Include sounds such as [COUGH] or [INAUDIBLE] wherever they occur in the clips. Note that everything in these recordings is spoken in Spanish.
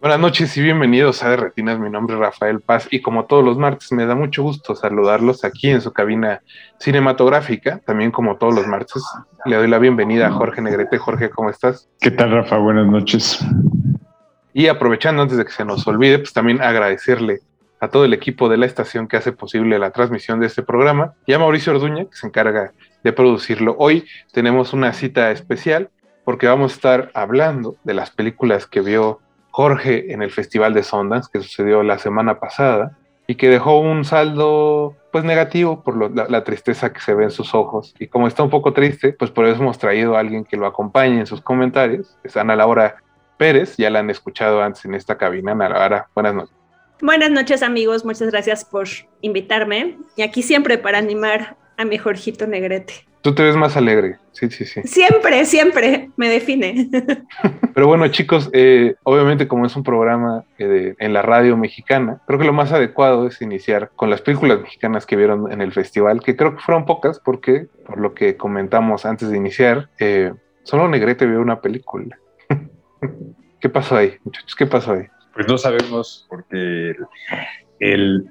Buenas noches y bienvenidos a De Retinas. Mi nombre es Rafael Paz y como todos los martes me da mucho gusto saludarlos aquí en su cabina cinematográfica. También como todos los martes le doy la bienvenida a Jorge Negrete. Jorge, ¿cómo estás? ¿Qué tal, Rafa? Buenas noches. Y aprovechando antes de que se nos olvide, pues también agradecerle a todo el equipo de la estación que hace posible la transmisión de este programa y a Mauricio Orduña que se encarga de producirlo. Hoy tenemos una cita especial porque vamos a estar hablando de las películas que vio Jorge en el Festival de Sundance que sucedió la semana pasada y que dejó un saldo pues negativo por la, la tristeza que se ve en sus ojos. Y como está un poco triste pues por eso hemos traído a alguien que lo acompañe en sus comentarios. Es Ana Laura Pérez ya la han escuchado antes en esta cabina. Ana Laura buenas noches. Buenas noches amigos, muchas gracias por invitarme. Y aquí siempre para animar a mi Jorgito Negrete. tú te ves más alegre sí sí sí Siempre, siempre me define. [LAUGHS] Pero bueno, chicos, eh, obviamente como es un programa eh, de- en la radio mexicana, creo que lo más adecuado es iniciar con las películas mexicanas que vieron en el festival, que creo que fueron pocas porque, por lo que comentamos antes de iniciar, eh, solo Negrete vio una película. [LAUGHS] ¿Qué pasó ahí, muchachos? ¿Qué pasó ahí? Pues no sabemos porque el,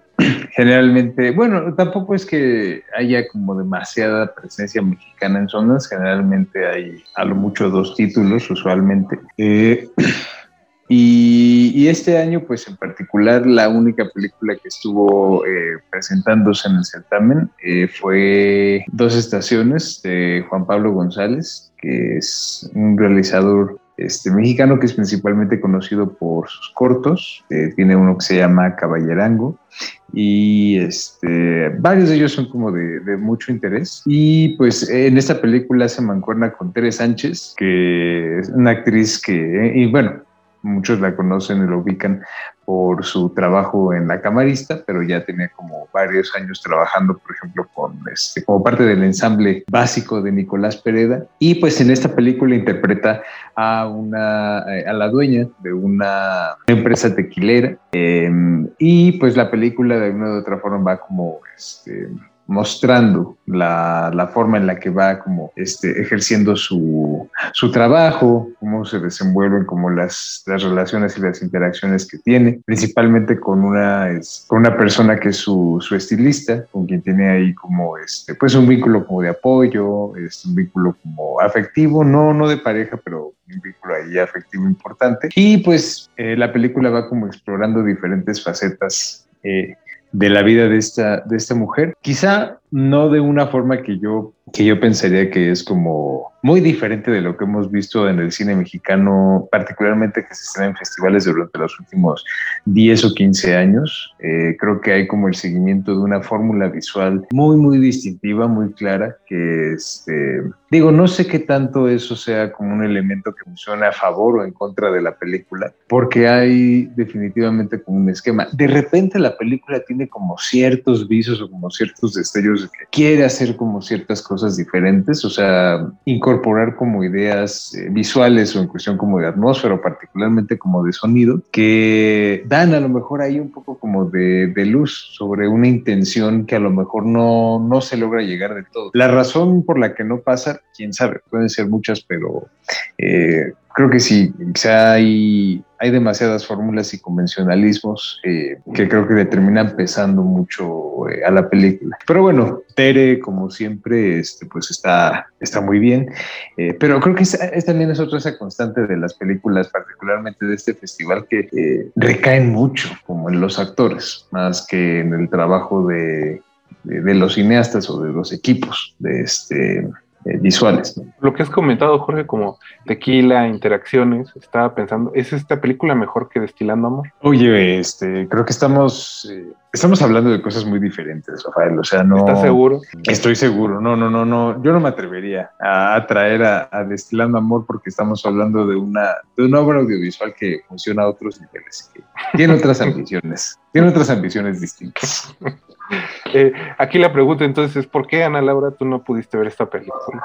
generalmente, bueno, tampoco es que haya como demasiada presencia mexicana en zonas, generalmente hay a lo mucho dos títulos usualmente. Eh, [CLEARS THROAT] y, este año, pues en particular, la única película que estuvo eh, presentándose en el certamen eh, fue Dos Estaciones de Juan Pablo González, que es un realizador este, mexicano que es principalmente conocido por sus cortos. Eh, tiene uno que se llama Caballerango y este, varios de ellos son como de, de mucho interés. Y pues en esta película se mancuerna con Tere Sánchez, que es una actriz que, y bueno, muchos la conocen y la ubican por su trabajo en La Camarista, pero ya tenía como varios años trabajando, por ejemplo, con este, como parte del ensamble básico de Nicolás Pereda. Y pues en esta película interpreta a una eh, a la dueña de una empresa tequilera eh, y pues la película de una u otra forma va como este, mostrando la, la forma en la que va como este, ejerciendo su, su trabajo, cómo se desenvuelven como las, las relaciones y las interacciones que tiene, principalmente con una, es- con una persona que es su, su estilista, con quien tiene ahí como este, pues un vínculo como de apoyo, este, un vínculo como afectivo, no, no de pareja, pero un vínculo ahí afectivo importante. Y pues eh, la película va como explorando diferentes facetas eh, de la vida de esta, de esta mujer. Quizá no de una forma que yo, que yo pensaría que es como muy diferente de lo que hemos visto en el cine mexicano, particularmente que se estrena en festivales durante los últimos 10 o 15 años. Eh, creo que hay como el seguimiento de una fórmula visual muy, muy distintiva, muy clara, que este, digo, no sé qué tanto eso sea como un elemento que funciona a favor o en contra de la película, porque hay definitivamente como un esquema. De repente la película tiene como ciertos visos o como ciertos destellos que quiere hacer como ciertas cosas diferentes, o sea, incorporar como ideas eh, visuales o en cuestión como de atmósfera o particularmente como de sonido, que dan a lo mejor ahí un poco como de, de luz sobre una intención que a lo mejor no, no se logra llegar de todo. La razón por la que no pasa, quién sabe, pueden ser muchas, pero eh, creo que sí, sea, hay, hay demasiadas fórmulas y convencionalismos eh, que creo que le terminan pesando mucho eh, a la película. Pero bueno, Tere, como siempre, este, pues está, está muy bien. Eh, pero creo que es, también es otra esa constante de las películas, particularmente de este festival, que recaen mucho como en los actores, más que en el trabajo de, de, de los cineastas o de los equipos de este eh, visuales. Lo que has comentado, Jorge, como tequila, interacciones, estaba pensando, ¿es esta película mejor que Destilando Amor? Oye, este, creo que estamos, eh, estamos hablando de cosas muy diferentes, Rafael. O sea, no. ¿Estás seguro? Estoy seguro. No, no, no, no. Yo no me atrevería a, traer a, Destilando Amor porque estamos hablando de una, de una obra audiovisual que funciona a otros niveles, que tiene otras [LAUGHS] ambiciones, tiene otras ambiciones distintas. [LAUGHS] Eh, aquí la pregunta entonces es, ¿por qué, Ana Laura, tú no pudiste ver esta película?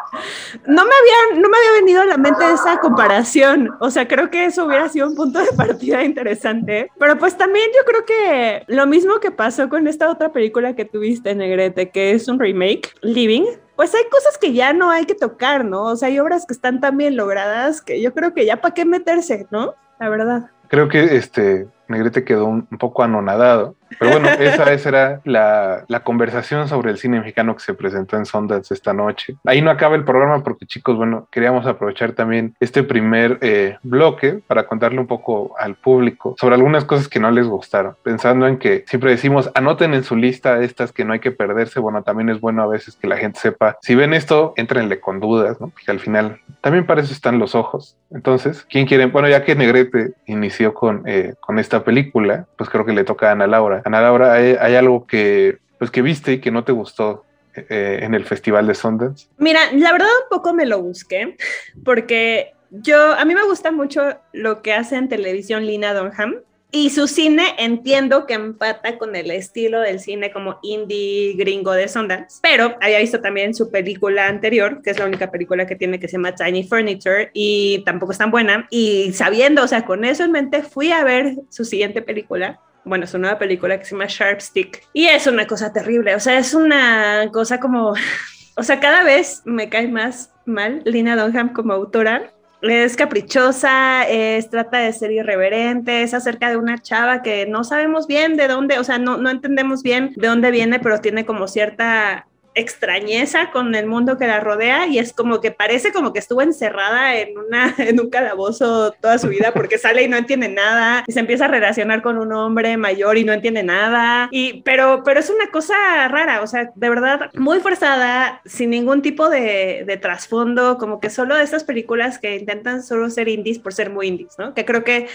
No me, había, no me había venido a la mente esa comparación. O sea, creo que eso hubiera sido un punto de partida interesante. Pero pues también yo creo que lo mismo que pasó con esta otra película que tuviste, Negrete, que es un remake, Living, pues hay cosas que ya no hay que tocar, ¿no? O sea, hay obras que están tan bien logradas que yo creo que ya para qué meterse, ¿no? La verdad. Creo que este Negrete quedó un poco anonadado pero bueno, esa, esa era la, la, conversación sobre el cine mexicano que se presentó en Sundance esta noche. Ahí no acaba el programa porque chicos, bueno, queríamos aprovechar también este primer eh, bloque para contarle un poco al público sobre algunas cosas que no les gustaron, pensando en que siempre decimos, anoten en su lista estas que no hay que perderse, bueno, también es bueno a veces que la gente sepa, si ven esto, entrenle con dudas, ¿no? Porque al final también para eso están los ojos. Entonces, ¿quién quiere? Bueno, ya que Negrete inició con, eh, con esta película, pues creo que le toca a Ana Laura. Ana Laura, ¿hay, algo que, pues, que viste y que no te gustó eh, en el Festival de Sundance? Mira, la verdad un poco me lo busqué, porque yo, a mí me gusta mucho lo que hace en televisión Lina Dunham. Y su cine entiendo que empata con el estilo del cine como indie gringo de Sundance, pero había visto también su película anterior, que es la única película que tiene que se llama Tiny Furniture y tampoco es tan buena. Y sabiendo, o sea, con eso en mente, fui a ver su siguiente película bueno, una nueva película que se llama Sharp Stick y es una cosa terrible, o sea, es una cosa como, [LAUGHS] o sea, cada vez me cae más mal Lina Dunham como autora. Es caprichosa, es, trata de ser irreverente, es acerca de una chava que no sabemos bien de dónde, o sea, no, no entendemos bien de dónde viene, pero tiene como cierta extrañeza con el mundo que la rodea y es como que parece como que estuvo encerrada [LAUGHS] en, un calabozo toda su vida porque sale y no entiende nada y se empieza a relacionar con un hombre mayor y no entiende nada y pero pero es una cosa rara o sea de verdad muy forzada sin ningún tipo de, trasfondo como que solo estas películas que intentan solo ser indies por ser muy indies no que creo que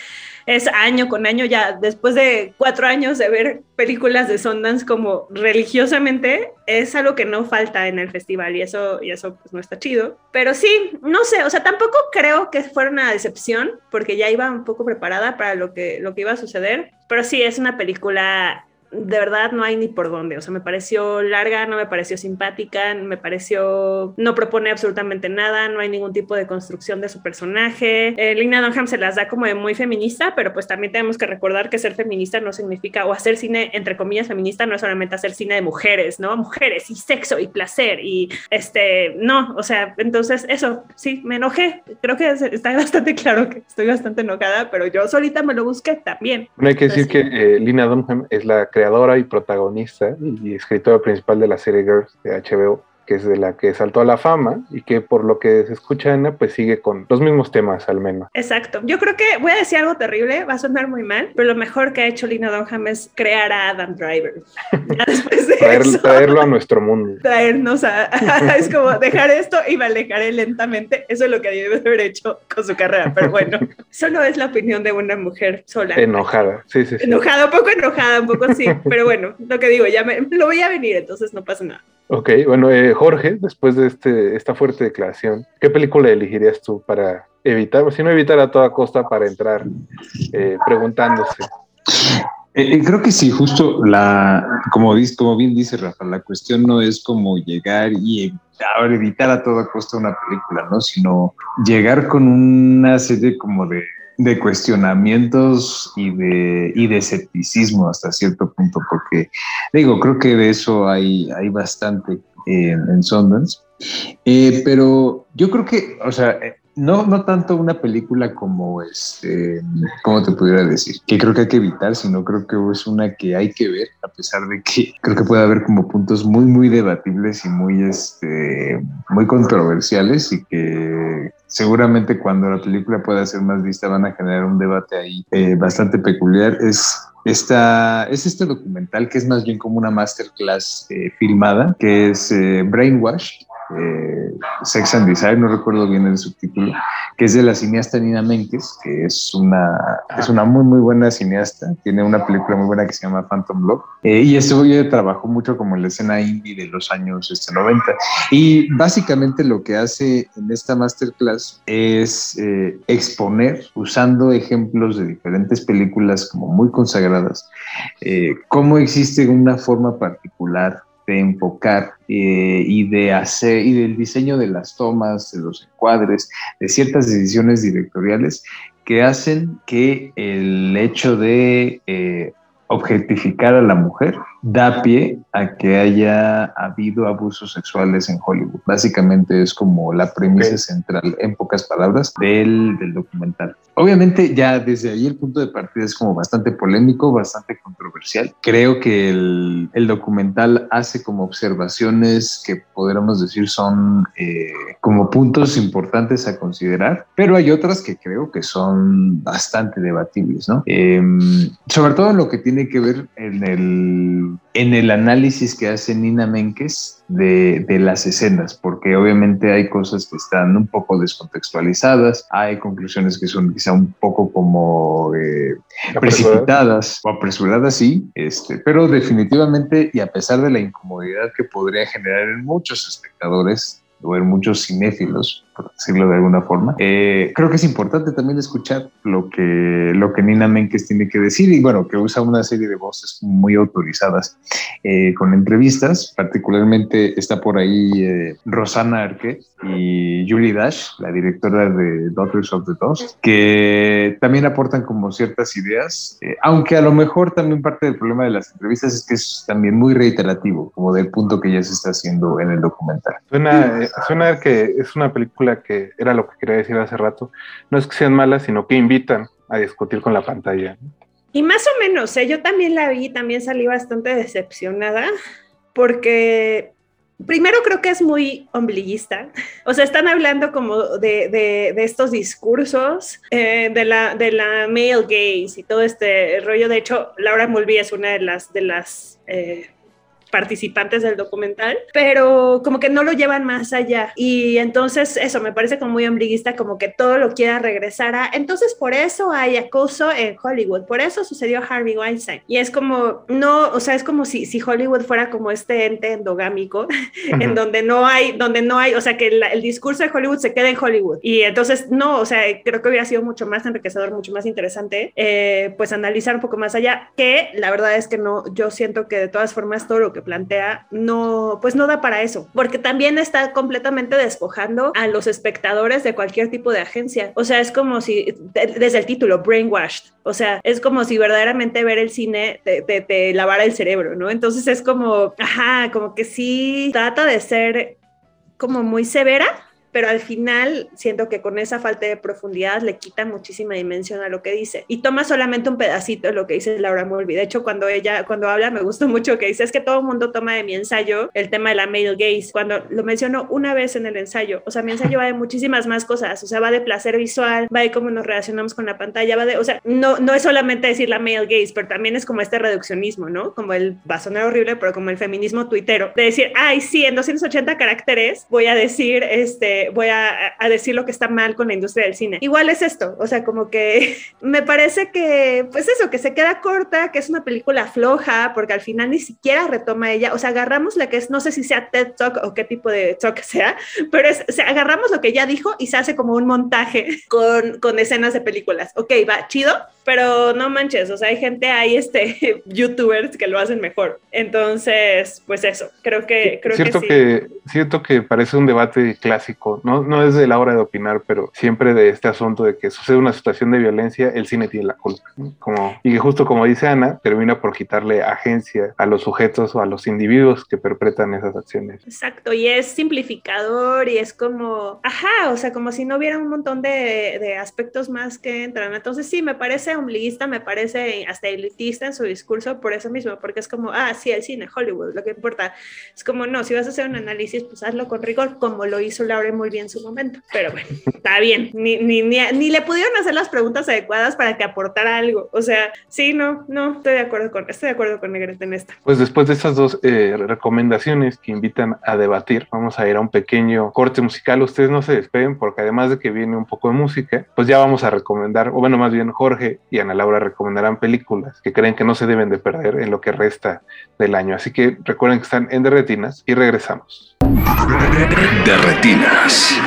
es año con año ya, después de cuatro años de ver películas de Sundance como religiosamente, es algo que no falta en el festival y eso, y eso pues no está chido. Pero sí, no sé, o sea, tampoco creo que fuera una decepción porque ya iba un poco preparada para lo que, lo que iba a suceder, pero sí es una película de verdad no hay ni por dónde. O sea, me pareció larga, no me pareció simpática, me pareció no propone absolutamente nada, no hay ningún tipo de construcción de su personaje. Eh, Lina Dunham se las da como de muy feminista, pero pues también tenemos que recordar que ser feminista no significa, o hacer cine entre comillas feminista no es solamente hacer cine de mujeres, ¿no? Mujeres y sexo y placer y este, no, o sea, entonces eso, sí, me enojé. Creo que está bastante claro que estoy bastante enojada, pero yo solita me lo busqué también. No hay que decir que eh, Lina Dunham es la creadora y protagonista y escritora principal de la serie Girls de HBO que es de la que saltó a la fama y que por lo que se escucha Ana, pues sigue con los mismos temas al menos. Exacto. Yo creo que voy a decir algo terrible, va a sonar muy mal, pero lo mejor que ha hecho Lina Dunham es crear a Adam Driver. [LAUGHS] [LAUGHS] eso, traerlo a nuestro mundo. Traernos a... es como dejar esto y me alejaré lentamente. Eso es lo que debe haber hecho con su carrera, pero bueno, solo es la opinión de una mujer sola. Enojada, sí, sí. sí. Enojada, un poco enojada, un poco sí, pero bueno, lo que digo, ya me, lo voy a venir, entonces no pasa nada. Ok, bueno, eh, Jorge, después de este, esta fuerte declaración, ¿qué película elegirías tú para evitar, si no evitar a toda costa, para entrar eh, preguntándose? Eh, creo que sí, justo la, como, como bien dice Rafa, la cuestión no es como llegar y evitar a toda costa una película, ¿no? Sino llegar con una serie como de cuestionamientos y de, y de escepticismo hasta cierto punto, porque digo, creo que de eso hay, hay bastante en, en Sundance. Eh, pero yo creo que, o sea, no, no tanto una película como este, ¿cómo te pudiera decir? Que creo que hay que evitar, sino creo que es una que hay que ver, a pesar de que creo que puede haber como puntos muy, muy debatibles y muy, este, muy controversiales y que seguramente cuando la película pueda ser más vista van a generar un debate ahí eh, bastante peculiar. Es esta, es este documental que es más bien como una masterclass eh, filmada, que es eh, Brainwash, eh, Sex and Design, no recuerdo bien el subtítulo, que es de la cineasta Nina Menkes, que es una, es una muy, muy buena cineasta. Tiene una película muy buena que se llama Phantom Love. Eh, y esto yo trabajó mucho como en la escena indie de los años este, 90. Y básicamente lo que hace en esta masterclass es eh, exponer, usando ejemplos de diferentes películas como muy consagradas, cómo existe una forma particular de enfocar eh, y de hacer y del diseño de las tomas, de los encuadres, de ciertas decisiones directoriales que hacen que el hecho de eh, objetificar a la mujer da pie a que haya habido abusos sexuales en Hollywood. Básicamente es como la premisa central, en pocas palabras, del, del, documental. Obviamente ya desde ahí el punto de partida es como bastante polémico, bastante controversial. Creo que el, el documental hace como observaciones que podríamos decir son eh, como puntos importantes a considerar, pero hay otras que creo que son bastante debatibles, ¿no? Eh, sobre todo lo que tiene que ver en el en el análisis que hace Nina Menkes de, las escenas, porque obviamente hay cosas que están un poco descontextualizadas, hay conclusiones que son quizá un poco como eh, precipitadas o apresuradas, sí, este, pero definitivamente y a pesar de la incomodidad que podría generar en muchos espectadores, o en muchos cinéfilos, por decirlo de alguna forma. Eh, creo que es importante también escuchar lo que, lo que Nina Menkes tiene que decir y bueno, que usa una serie de voces muy autorizadas eh, con entrevistas, particularmente está por ahí eh, Rosana Arque y Julie Dash, la directora de Daughters of the Dust, que también aportan como ciertas ideas, aunque a lo mejor también parte del problema de las entrevistas es que es también muy reiterativo, como del punto que ya se está haciendo en el documental. Suena, suena que es una película que era lo que quería decir hace rato, no es que sean malas, sino que invitan a discutir con la pantalla. Y más o menos, ¿eh? yo también la vi, también salí bastante decepcionada, porque primero creo que es muy ombliguista. O sea, están hablando como de, de, estos discursos eh, de, la, de la male gaze y todo este rollo. De hecho, Laura Mulvey es una de las, de las eh, participantes del documental, pero como que no lo llevan más allá. Y entonces eso me parece como muy ombliguista, como que todo lo quiera regresar a... Entonces por eso hay acoso en Hollywood, por eso sucedió Harvey Weinstein. Y es como, no, o sea, es como si, si Hollywood fuera como este ente endogámico, [LAUGHS] en donde no hay, donde no hay, o sea, que el discurso de Hollywood se queda en Hollywood. Y entonces, no, o sea, creo que hubiera sido mucho más enriquecedor, mucho más interesante, eh, pues analizar un poco más allá, que la verdad es que no, yo siento que de todas formas todo lo que plantea no, pues no da para eso, porque también está completamente despojando a los espectadores de cualquier tipo de agencia. O sea, es como si, desde el título, brainwashed, o sea, es como si verdaderamente ver el cine te, lavara el cerebro, ¿no? Entonces es como, ajá, como que sí trata de ser como muy severa, pero al final siento que con esa falta de profundidad le quita muchísima dimensión a lo que dice y toma solamente un pedacito de lo que dice Laura Mulvey. De hecho, cuando ella, cuando habla, me gustó mucho que dice, es que todo el mundo toma de mi ensayo el tema de la male gaze, cuando lo menciono una vez en el ensayo, o sea, mi ensayo va de muchísimas más cosas, o sea, va de placer visual, va de cómo nos relacionamos con la pantalla, va de, o sea, no, no es solamente decir la male gaze, pero también es como este reduccionismo, ¿no? Como el, va a sonar horrible, pero como el feminismo tuitero, de decir, ay, sí, en 280 caracteres voy a decir, este, voy a, decir lo que está mal con la industria del cine. Igual es esto, o sea, como que [LAUGHS] me parece que, pues eso, que se queda corta, que es una película floja, porque al final ni siquiera retoma ella, o sea, agarramos la que es, no sé si sea TED Talk o qué tipo de talk [LAUGHS] sea, pero es, agarramos lo que ella dijo y se hace como un montaje [LAUGHS] con, con escenas de películas. Ok, va, chido, pero no manches, o sea, hay gente, hay este, [LAUGHS] youtubers que lo hacen mejor. Entonces, pues eso, creo que... Creo cierto que, que, Cierto que parece un debate clásico no, no es de la hora de opinar, pero siempre de este asunto de que sucede una situación de violencia, el cine tiene la culpa. Como, y que justo como dice Ana, termina por quitarle agencia a los sujetos o a los individuos que perpetran esas acciones. Exacto, y es simplificador y es como, ajá, o sea, como si no hubiera un montón de, de aspectos más que entran. Entonces sí, me parece ombliguista, me parece hasta elitista en su discurso por eso mismo, porque es como, ah, sí, el cine, Hollywood, lo que importa. Es como, no, si vas a hacer un análisis pues hazlo con rigor, como lo hizo Laura muy bien en su momento. Pero bueno, [LAUGHS] está bien. Ni, ni, ni, ni, le pudieron hacer las preguntas adecuadas para que aportara algo. O sea, sí, no, no, estoy de acuerdo con, estoy de acuerdo con Negrete en esta. Pues después de estas dos eh, recomendaciones que invitan a debatir, vamos a ir a un pequeño corte musical. Ustedes no se despeguen porque además de que viene un poco de música, pues ya vamos a recomendar, o bueno, más bien Jorge y Ana Laura recomendarán películas que creen que no se deben de perder en lo que resta del año. Así que recuerden que están en Derretinas y regresamos. Derretinas.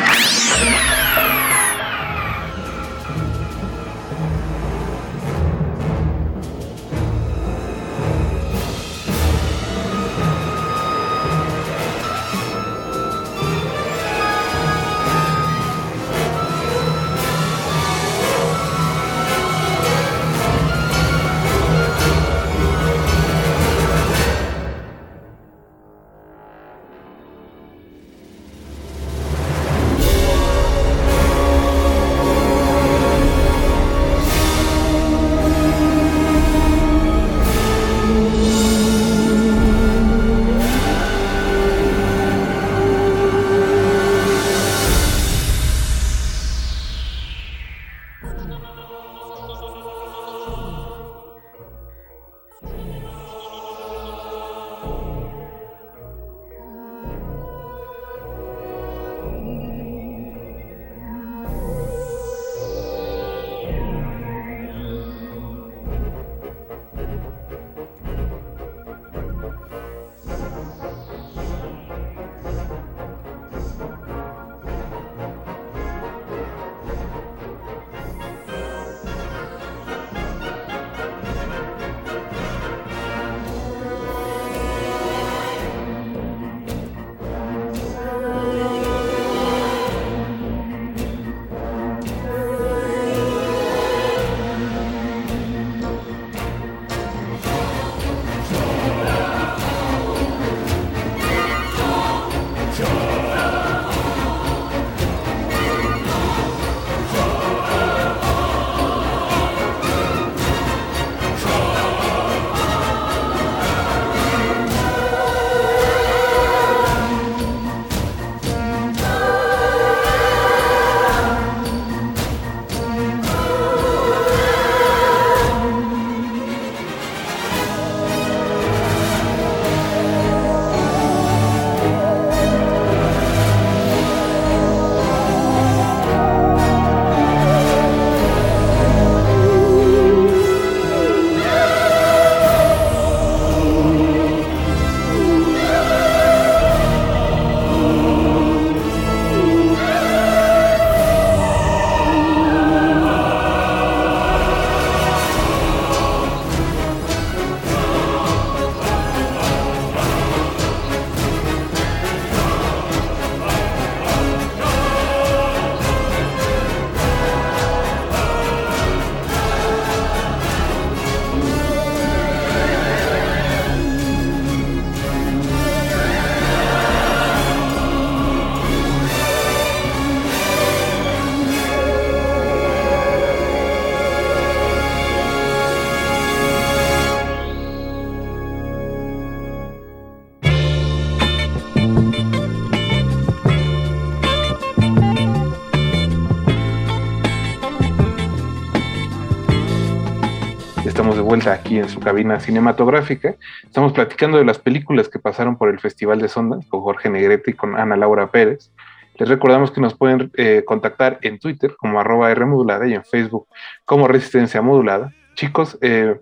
Vuelta aquí en su cabina cinematográfica. Estamos platicando de las películas que pasaron por el Festival de Sondas con Jorge Negrete y con Ana Laura Pérez. Les recordamos que nos pueden eh, contactar en Twitter como arroba R modulada y en Facebook como Resistencia Modulada. Chicos, eh,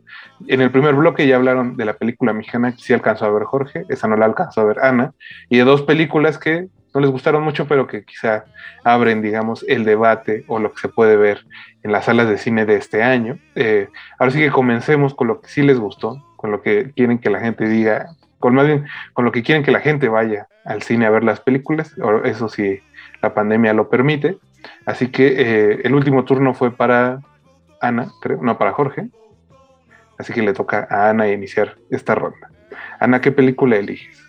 en el primer bloque ya hablaron de la película mexicana que sí alcanzó a ver Jorge, esa no la alcanzó a ver Ana, y de dos películas que no les gustaron mucho, pero que quizá abren, digamos, el debate o lo que se puede ver en las salas de cine de este año. Eh, ahora sí que comencemos con lo que sí les gustó, con lo que quieren que la gente diga, con más bien con lo que quieren que la gente vaya al cine a ver las películas, eso sí, la pandemia lo permite. Así que eh, el último turno fue para Ana, creo, no para Jorge. Así que le toca a Ana iniciar esta ronda. Ana, ¿qué película eliges?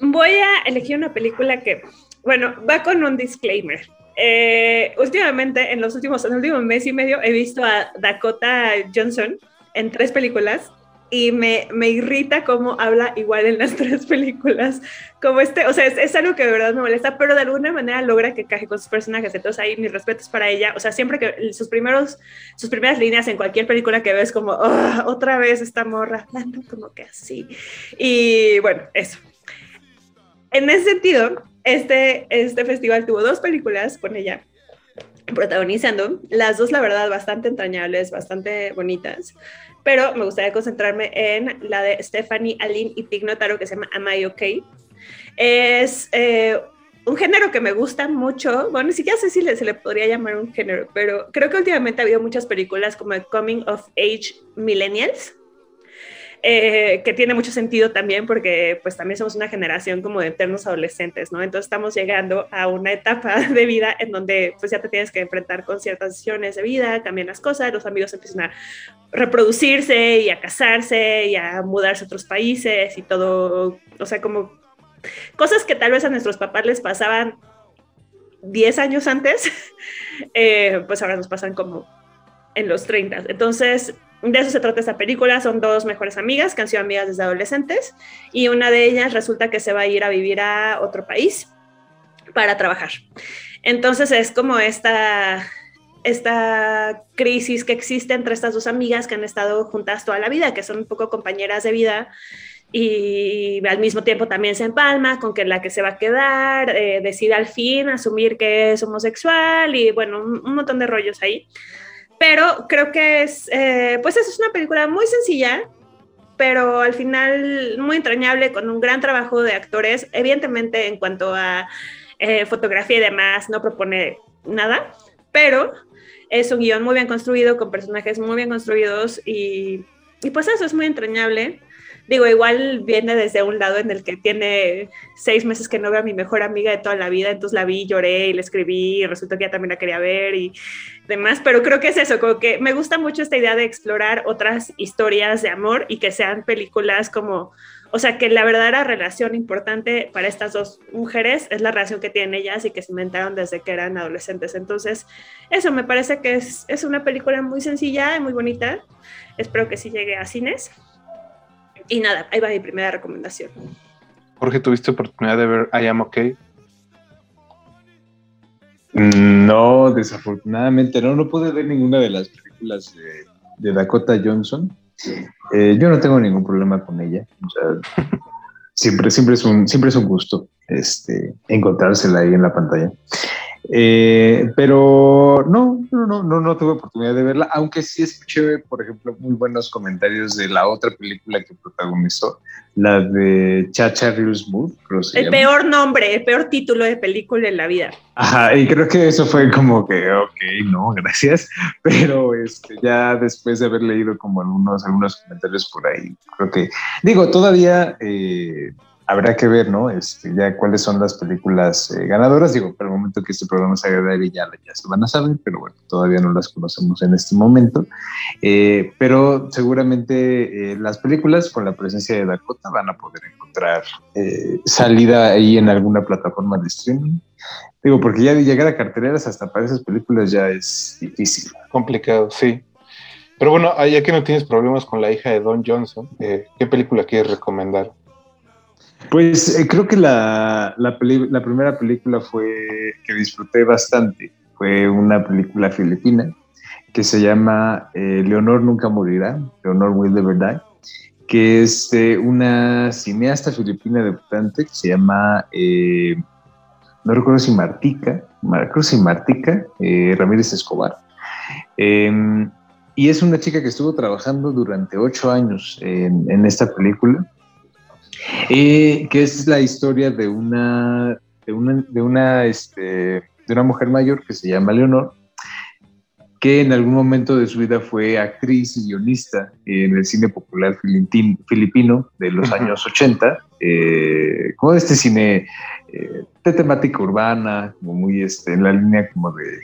Voy a elegir una película que, bueno, va con un disclaimer. Eh, últimamente, en los últimos, en el último mes y medio, he visto a Dakota Johnson en tres películas y me, me, irrita cómo habla igual en las [LAUGHS] tres películas, como este, o sea, es, es, algo que de verdad me molesta, pero de alguna manera logra que caje con sus personajes, entonces ahí mis respetos para ella, o sea, siempre que sus primeros, sus primeras líneas en cualquier película que ves como, oh, otra vez esta morra, hablando como que así, y bueno, eso. En ese sentido, este, este festival tuvo dos películas con ella, protagonizando, las dos la verdad bastante entrañables, bastante bonitas, pero me gustaría concentrarme en la de Stephanie Aline y Tig Notaro que se llama Am I Okay? Es eh, un género que me gusta mucho, bueno, ni siquiera sé si se le podría llamar un género, pero creo que últimamente ha habido muchas películas como Coming of Age Millennials, eh, que tiene mucho sentido también porque pues también somos una generación como de eternos adolescentes, ¿no? Entonces estamos llegando a una etapa [LAUGHS] de vida en donde pues ya te tienes que enfrentar con ciertas decisiones de vida, cambian las cosas, los amigos empiezan a reproducirse y a casarse y a mudarse a otros países y todo, o sea, como cosas que tal vez a nuestros papás les pasaban 10 años antes, [LAUGHS] eh, pues ahora nos pasan como en los 30. Entonces, de eso se trata esta película. Son dos mejores amigas que han sido amigas desde adolescentes y una de ellas resulta que se va a ir a vivir a otro país para trabajar. Entonces es como esta, esta crisis que existe entre estas dos amigas que han estado juntas toda la vida, que son un poco compañeras de vida y al mismo tiempo también se empalma con que la que se va a quedar eh, decide al fin asumir que es homosexual y bueno, un, un montón de rollos ahí. Pero creo que es, eh, pues eso es una película muy sencilla, pero al final muy entrañable, con un gran trabajo de actores. Evidentemente, en cuanto a eh, fotografía y demás, no propone nada, pero es un guion muy bien construido, con personajes muy bien construidos y, y pues eso es muy entrañable. Digo, igual viene desde un lado en el que tiene seis meses que no veo a mi mejor amiga de toda la vida, entonces la vi, lloré y le escribí y resultó que ella también la quería ver y demás, pero creo que es eso, como que me gusta mucho esta idea de explorar otras historias de amor y que sean películas como, o sea, que la verdadera relación importante para estas dos mujeres es la relación que tienen ellas y que se inventaron desde que eran adolescentes. Entonces, eso me parece que es, es una película muy sencilla y muy bonita. Espero que sí llegue a cines. Y nada, ahí va mi primera recomendación. Jorge, ¿tuviste oportunidad de ver I Am Okay? No, desafortunadamente no, no pude ver ninguna de las películas de, Dakota Johnson. Eh, yo no tengo ningún problema con ella. O sea, [LAUGHS] siempre, siempre, es un, siempre es un gusto este, encontrársela ahí en la pantalla. Eh, pero no, no, no, no, no tuve oportunidad de verla, aunque sí escuché, por ejemplo, muy buenos comentarios de la otra película que protagonizó, la de Chacha creo que El peor nombre, el peor título de película en la vida. Ajá, y creo que eso fue como que, ok, no, [LAUGHS] gracias, pero este, ya después de haber leído como algunos, algunos comentarios por ahí, creo que, digo, todavía... Eh, habrá que ver, ¿no? Este, ya cuáles son las películas eh, ganadoras. Digo, para el momento que este programa se haga y ya, ya se van a saber, pero bueno, todavía no las conocemos en este momento. Eh, pero seguramente eh, las películas con la presencia de Dakota van a poder encontrar salida ahí en alguna plataforma de streaming. Digo, porque ya llegar a carteleras hasta para esas películas ya es difícil. Complicado, sí. Pero bueno, ya que no tienes problemas con la hija de Don Johnson, ¿qué película quieres recomendar? Pues eh, creo que la, la, primera película fue que disfruté bastante. Fue una película filipina que se llama eh, Leonor nunca morirá, Leonor will never die, que es una cineasta filipina debutante que se llama, eh, no recuerdo si Martica, creo si Martica Ramírez Escobar. Em, y es una chica que estuvo trabajando durante ocho años en esta película eh, que es la historia de una, de una, de una, este, de una mujer mayor que se llama Leonor, que en algún momento de su vida fue actriz y guionista en el cine popular filipino de los años 80, eh, como de este cine eh, de temática urbana, como muy este, en la línea como de,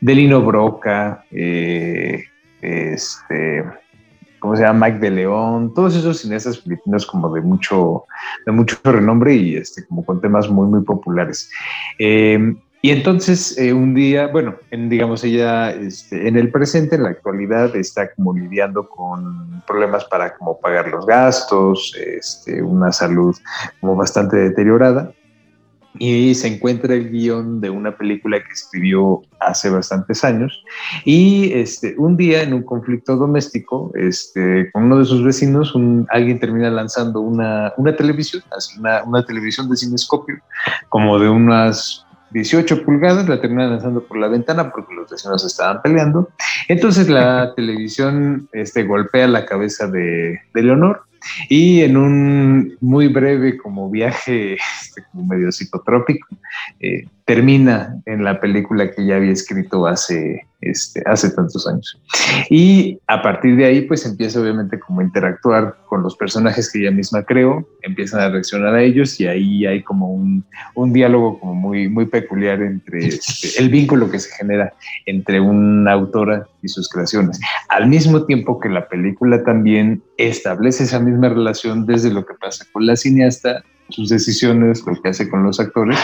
de Lino Broca, eh, este, ¿cómo se llama? Mike de León, todos esos cineastas filipinos como de mucho, de mucho renombre y este, como con temas muy, muy populares. Eh, Y entonces eh, un día, bueno, en, digamos ella este, en el presente, en la actualidad, está como lidiando con problemas para como pagar los gastos, este, una salud como bastante deteriorada y se encuentra el guion de una película que escribió hace bastantes años y este, un día en un conflicto doméstico este, con uno de sus vecinos un, alguien termina lanzando una, una televisión, una, una televisión de cinescopio como de unas 18 pulgadas, la termina lanzando por la ventana porque los vecinos estaban peleando. Entonces la [LAUGHS] televisión este, golpea la cabeza de, de Leonor y en un muy breve como viaje [LAUGHS] este, como medio psicotrópico, eh, termina en la película que ya había escrito hace, este, hace tantos años. Y a partir de ahí, pues empieza obviamente como a interactuar con los personajes que ella misma creó, empiezan a reaccionar a ellos y ahí hay como un, un diálogo como muy, muy peculiar entre este, el vínculo que se genera entre una autora y sus creaciones. Al mismo tiempo que la película también establece esa misma relación desde lo que pasa con la cineasta sus decisiones, lo que hace con los actores,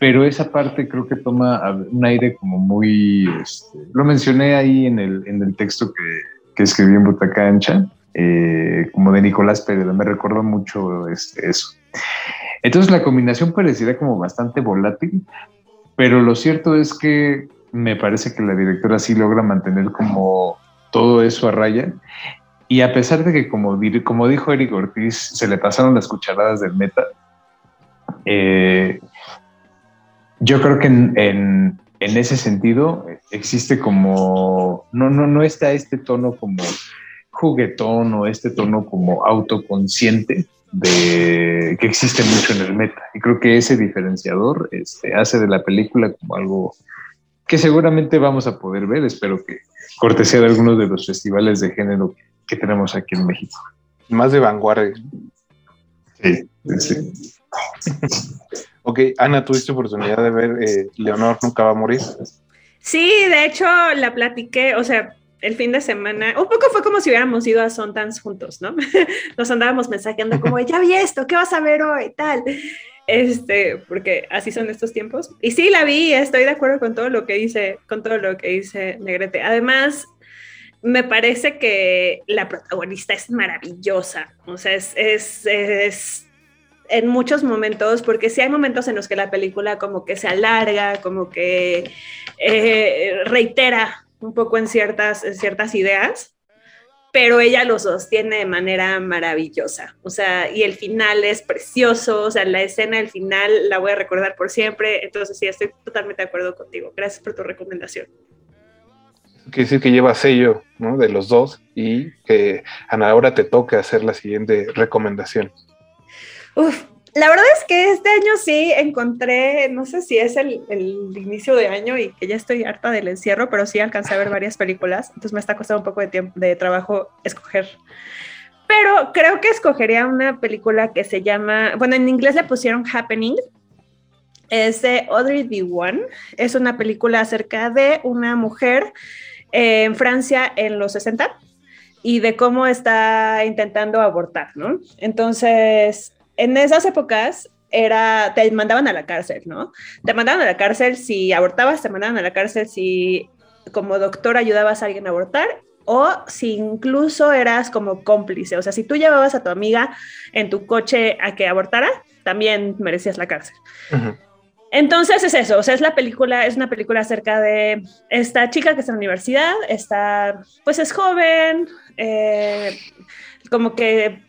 pero esa parte creo que toma un aire como muy, este, lo mencioné ahí en el, en el texto que, que escribí en Butaca Ancha, eh, como de Nicolás Pérez, me recordó mucho este, eso. Entonces la combinación pareciera como bastante volátil, pero lo cierto es que me parece que la directora sí logra mantener como todo eso a raya. Y a pesar de que, como, como dijo Eric Ortiz, se le pasaron las cucharadas del meta, eh, yo creo que en, ese sentido existe como, no, no, no está este tono como juguetón o este tono como autoconsciente de que existe mucho en el meta. Y creo que ese diferenciador este, hace de la película como algo que seguramente vamos a poder ver, espero que cortesía de algunos de los festivales de género que tenemos aquí en México. Más de vanguardia. Sí, sí. [LAUGHS] ok, Ana, ¿tuviste oportunidad de ver eh, Leonor nunca va a morir? Sí, de hecho la platiqué, o sea, el fin de semana, un poco fue como si hubiéramos ido a Sundance juntos, ¿no? [LAUGHS] Nos andábamos mensajeando como, ya vi esto, ¿qué vas a ver hoy? Tal. Este, porque así son estos tiempos. Y sí, la vi, estoy de acuerdo con todo lo que dice, con todo lo que dice Negrete. Además, me parece que la protagonista es maravillosa, o sea, es, es, es en muchos momentos, porque sí hay momentos en los que la película como que se alarga, como que eh, reitera un poco en ciertas, ciertas ideas, pero ella lo sostiene de manera maravillosa. O sea, y el final es precioso, o sea, la escena del final la voy a recordar por siempre, entonces sí, estoy totalmente de acuerdo contigo. Gracias por tu recomendación. Quiere decir que lleva sello ¿no? de los dos y que Ana ahora te toca hacer la siguiente recomendación. Uf, la verdad es que este año sí encontré, no sé si es el, inicio de año y que ya estoy harta del encierro, pero sí alcancé a ver varias películas, entonces me está costando un poco de tiempo de trabajo escoger. Pero creo que escogería una película que se llama, bueno, en inglés le pusieron Happening, es de Audrey Diwan, es una película acerca de una mujer en Francia en los 60 y de cómo está intentando abortar, ¿no? Entonces, en esas épocas era, te mandaban a la cárcel, ¿no? Te mandaban a la cárcel si abortabas, te mandaban a la cárcel si como doctor ayudabas a alguien a abortar o si incluso eras como cómplice, o sea, si tú llevabas a tu amiga en tu coche a que abortara, también merecías la cárcel. Entonces es eso, o sea, es la película, es una película acerca de esta chica que está en la universidad, está, pues es joven, eh, como que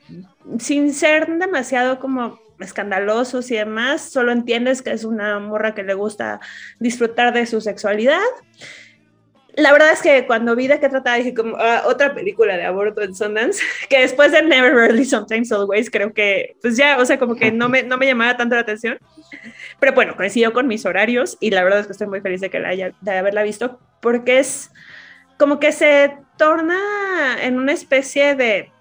sin ser demasiado como escandalosos y demás, solo entiendes que es una morra que le gusta disfrutar de su sexualidad. La verdad es que cuando vi de qué trataba, dije como ah, otra película de aborto en Sundance, [LAUGHS] que después de Never Really Sometimes Always, creo que, pues ya, o sea, como que no me, no me llamaba tanto la atención. Pero bueno, coincidió con mis horarios y la verdad es que estoy muy feliz de, que la haya, de haberla visto, porque es como que se torna en una especie de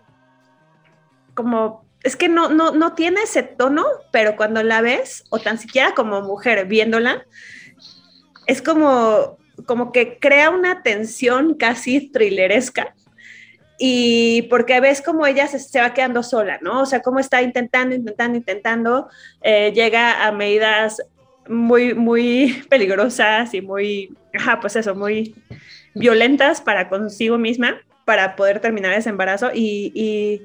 como, es que no, no, no tiene ese tono, pero cuando la ves, o tan siquiera como mujer viéndola, es como, como que crea una tensión casi thrilleresca. Y porque ves como ella se, va quedando sola, ¿no? O sea, cómo está intentando, intentando, intentando, eh, llega a medidas muy, muy peligrosas y muy, ajá, pues eso, muy violentas para consigo misma para poder terminar ese embarazo y, y,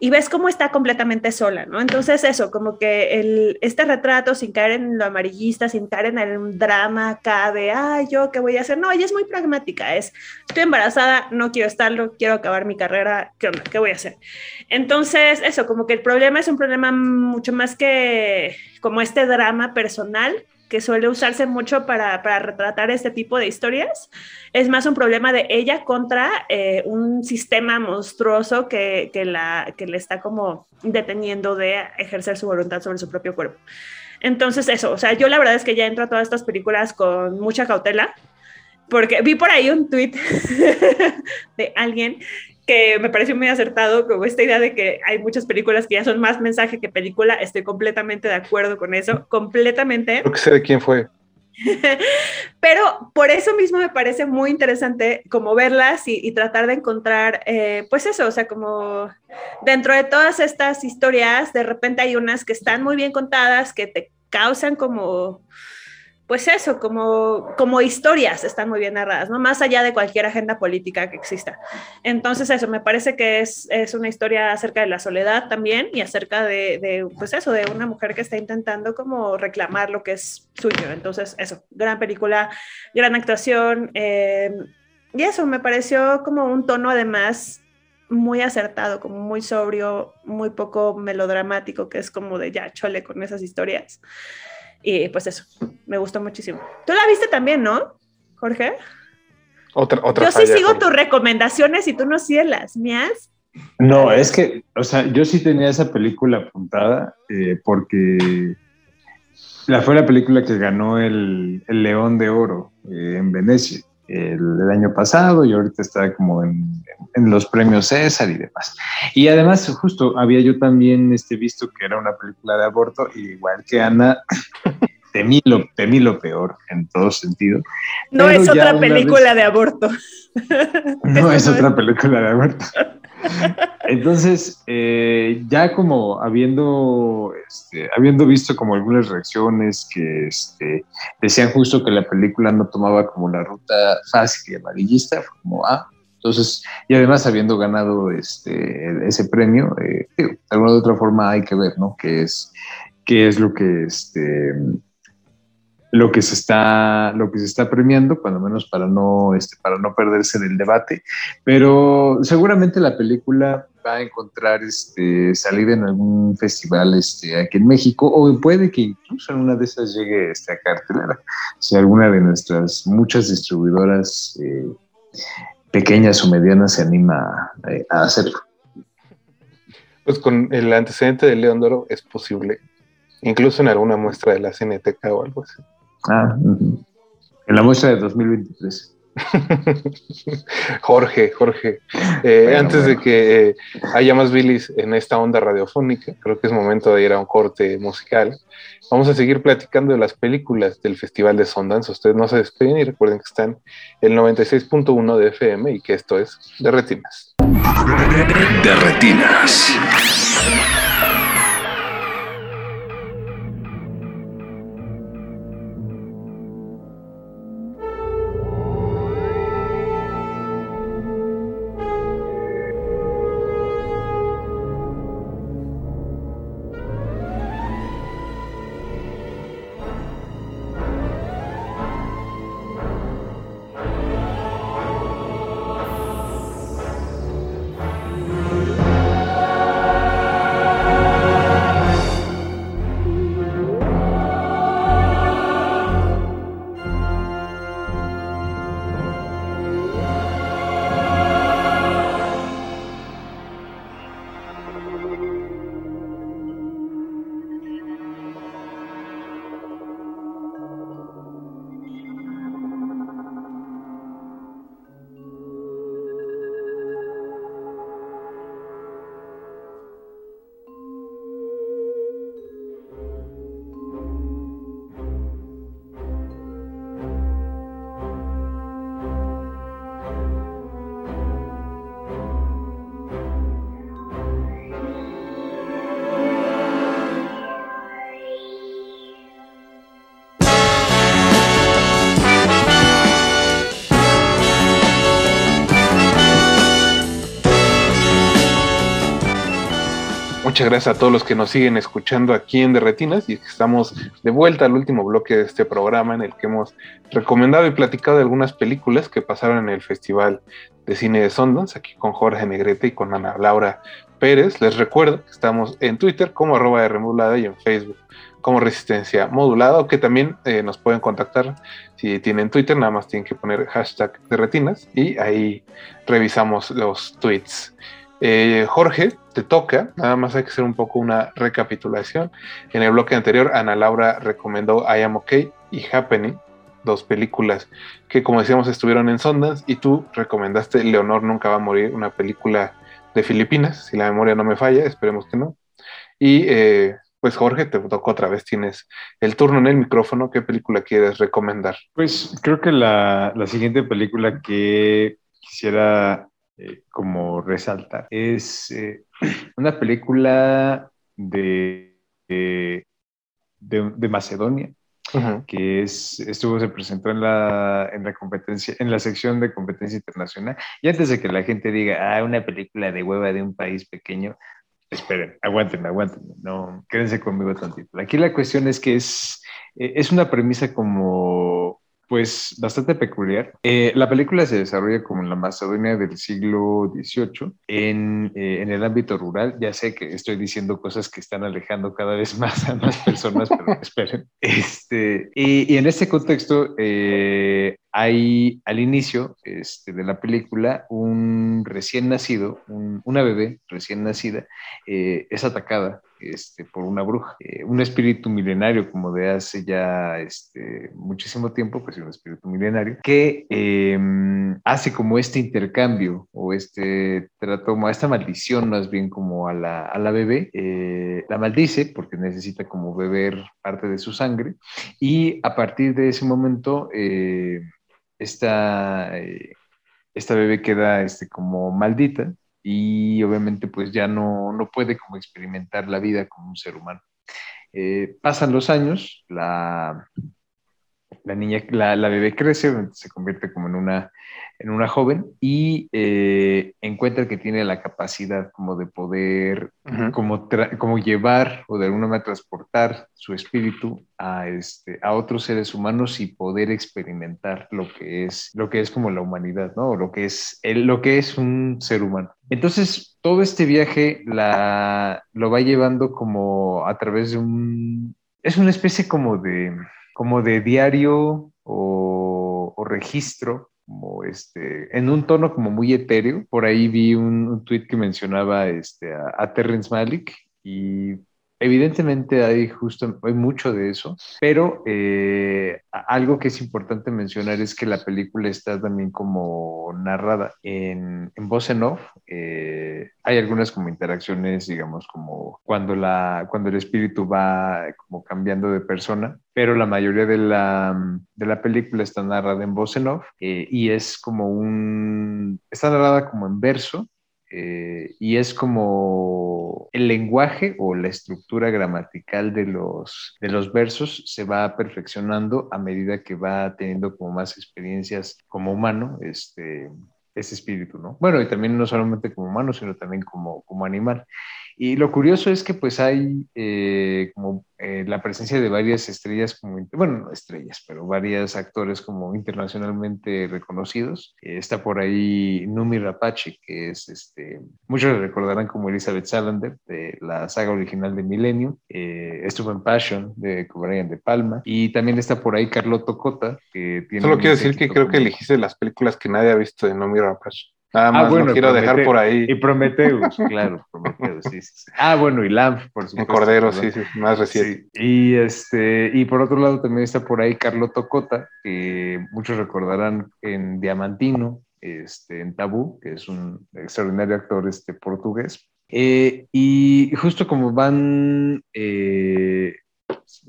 y, ves cómo está completamente sola, ¿no? Entonces eso, como que el, este retrato sin caer en lo amarillista, sin caer en el drama acá de, ay, yo qué voy a hacer, no, ella es muy pragmática, es, estoy embarazada, no quiero estarlo, quiero acabar mi carrera, ¿qué onda? ¿Qué voy a hacer? Entonces, eso, como que el problema es un problema mucho más que como este drama personal que suele usarse mucho para, para, retratar este tipo de historias, es más un problema de ella contra eh, un sistema monstruoso que, que, la, que le está como deteniendo de ejercer su voluntad sobre su propio cuerpo. Entonces, eso, o sea, yo la verdad es que ya entro a todas estas películas con mucha cautela, porque vi por ahí un tweet [LAUGHS] de alguien que me pareció muy acertado, como esta idea de que hay muchas películas que ya son más mensaje que película, estoy completamente de acuerdo con eso, completamente. Creo que sé de quién fue. [LAUGHS] Pero por eso mismo me parece muy interesante como verlas y, tratar de encontrar, eh, pues eso, o sea, como dentro de todas estas historias, de repente hay unas que están muy bien contadas, que te causan como pues eso, como, como historias están muy bien narradas, ¿no? Más allá de cualquier agenda política que exista. Entonces eso, me parece que es, es una historia acerca de la soledad también y acerca de, de, pues eso, de una mujer que está intentando como reclamar lo que es suyo. Entonces eso, gran película, gran actuación. Eh, y eso, me pareció como un tono además muy acertado, como muy sobrio, muy poco melodramático, que es como de ya chole con esas historias. Y pues eso, me gustó muchísimo. Tú la viste también, ¿no, Jorge? Otra, otra yo sí sigo tus recomendaciones y tú no sigues las mías. No, es que, o sea, yo sí tenía esa película apuntada eh, porque la, fue la película que ganó el, el León de Oro eh, en Venecia el, año pasado y ahorita está como en, en, los premios César y demás. Y además, justo había yo también este, visto que era una película de aborto, y igual que Ana, [LAUGHS] temí lo, temí lo peor en todo sentido. No es otra [LAUGHS] película de aborto. No es otra película de aborto. Entonces, eh, ya como habiendo, este, habiendo visto como algunas reacciones que este, decían justo que la película no tomaba como la ruta fácil y amarillista, fue como, ah, entonces, y además habiendo ganado este, ese premio, eh, de alguna de otra forma hay que ver, ¿no? ¿Qué es, qué es lo que este, lo que se está, lo que se está premiando, cuando menos para no, este, para no perderse del debate. Pero seguramente la película va a encontrar este, salida en algún festival este, aquí en México, o puede que incluso en una de esas llegue este, a cartelera, si alguna de nuestras muchas distribuidoras eh, pequeñas o medianas se anima eh, a hacerlo. Pues con el antecedente de León Doro es posible, incluso en alguna muestra de la Cineteca o algo así. Ah, en la muestra de 2023. [LAUGHS] Jorge, Jorge, eh, antes de que eh, haya más bilis en esta onda radiofónica, creo que es momento de ir a un corte musical. Vamos a seguir platicando de las películas del Festival de Sundance. Ustedes no se despiden y recuerden que están el 96.1 de FM y que esto es de retinas. De retinas. Muchas gracias a todos los que nos siguen escuchando aquí en Derretinas y estamos de vuelta al último bloque de este programa en el que hemos recomendado y platicado de algunas películas que pasaron en el Festival de Cine de Sundance, aquí con Jorge Negrete y con Ana Laura Pérez. Les recuerdo que estamos en Twitter como arroba remodulada y en Facebook como Resistencia Modulada, o que también eh, nos pueden contactar si tienen Twitter, nada más tienen que poner hashtag de retinas y ahí revisamos los tweets. Eh, Jorge, te toca, nada más hay que hacer un poco una recapitulación. En el bloque anterior, Ana Laura recomendó I Am Okay y Happening, dos películas que, como decíamos, estuvieron en Sundance, y tú recomendaste Leonor Nunca Va a Morir, una película de Filipinas, si la memoria no me falla, esperemos que no. Y eh, pues Jorge, te tocó otra vez, tienes el turno en el micrófono, ¿qué película quieres recomendar? Pues creo que la siguiente película que quisiera eh, como resaltar es eh, [CLEARS THROAT] una película de, de, de, Macedonia, que es, estuvo, se presentó en la, en la competencia, en la sección de competencia internacional. Y antes de que la gente diga, ah, una película de hueva de un país pequeño, esperen, aguántenme, aguántenme, no, quédense conmigo tantito. Aquí la cuestión es que es, eh, es una premisa como pues bastante peculiar. Eh, la película se desarrolla como en la Macedonia del siglo XVIII, en, eh, en, el ámbito rural. Ya sé que estoy diciendo cosas que están alejando cada vez [LAUGHS] más a más personas, pero [LAUGHS] esperen. Este, y, y, en este contexto, eh, hay al inicio este, de la película un recién nacido, una bebé recién nacida, eh, es atacada este, por una bruja, eh, un espíritu milenario como de hace ya este, muchísimo tiempo, pues un espíritu milenario, que em, hace como este intercambio o este trato, esta maldición más bien como a la, a la bebé, eh, la maldice porque necesita como beber parte de su sangre y a partir de ese momento esta, eh, esta bebé queda este, como maldita y obviamente pues ya no, no puede como experimentar la vida como un ser humano. Eh, pasan los años, la, la niña, la, la, bebé crece, se convierte como en una en una joven y eh, encuentra que tiene la capacidad como de poder, como, como llevar o de alguna manera transportar su espíritu a, este, a otros seres humanos y poder experimentar lo que es, lo que es como la humanidad, ¿no? lo que es, el, lo que es un ser humano. Entonces, todo este viaje la, lo va llevando como a través de un... Es una especie como de, como de diario o, registro como este, en un tono como muy etéreo. Por ahí vi un, tweet que mencionaba este, a, a Terrence Malick y Evidentemente hay justo, hay mucho de eso, pero eh, algo que es importante mencionar es que la película está también como narrada en, en voz en off. Eh, hay algunas como interacciones, digamos, como cuando, la, cuando el espíritu va como cambiando de persona, pero la mayoría de la, de la película está narrada en voz en off eh, y es como un, está narrada como en verso eh, y es como el lenguaje o la estructura gramatical de los, de los versos se va perfeccionando a medida que va teniendo como más experiencias como humano, este, ese espíritu, ¿no? Bueno, y también no solamente como humano, sino también como, como animal. Y lo curioso es que pues hay eh, como eh, la presencia de varias estrellas, como, bueno, no estrellas, pero varios actores como internacionalmente reconocidos. Eh, está por ahí Numi Rapace, que es, este, muchos recordarán como Elizabeth Salander de la saga original de Millennium. estuvo en Passion de Brian de Palma. Y también está por ahí Carlotto Cota, que tiene... Solo quiero decir que creo que elegiste las películas que nadie ha visto de Numi Rapace. Nada ah, más bueno, quiero dejar por ahí. Y Prometheus, [LAUGHS] claro, Prometheus, sí, sí, Ah, bueno, y Lamp, por supuesto. Cordero, sí, sí, más reciente. Y, este, y por otro lado también está por ahí Carlotto Cota, que muchos recordarán en Diamantino, este, en Tabú, que es un extraordinario actor este, portugués. Eh, y justo como van eh,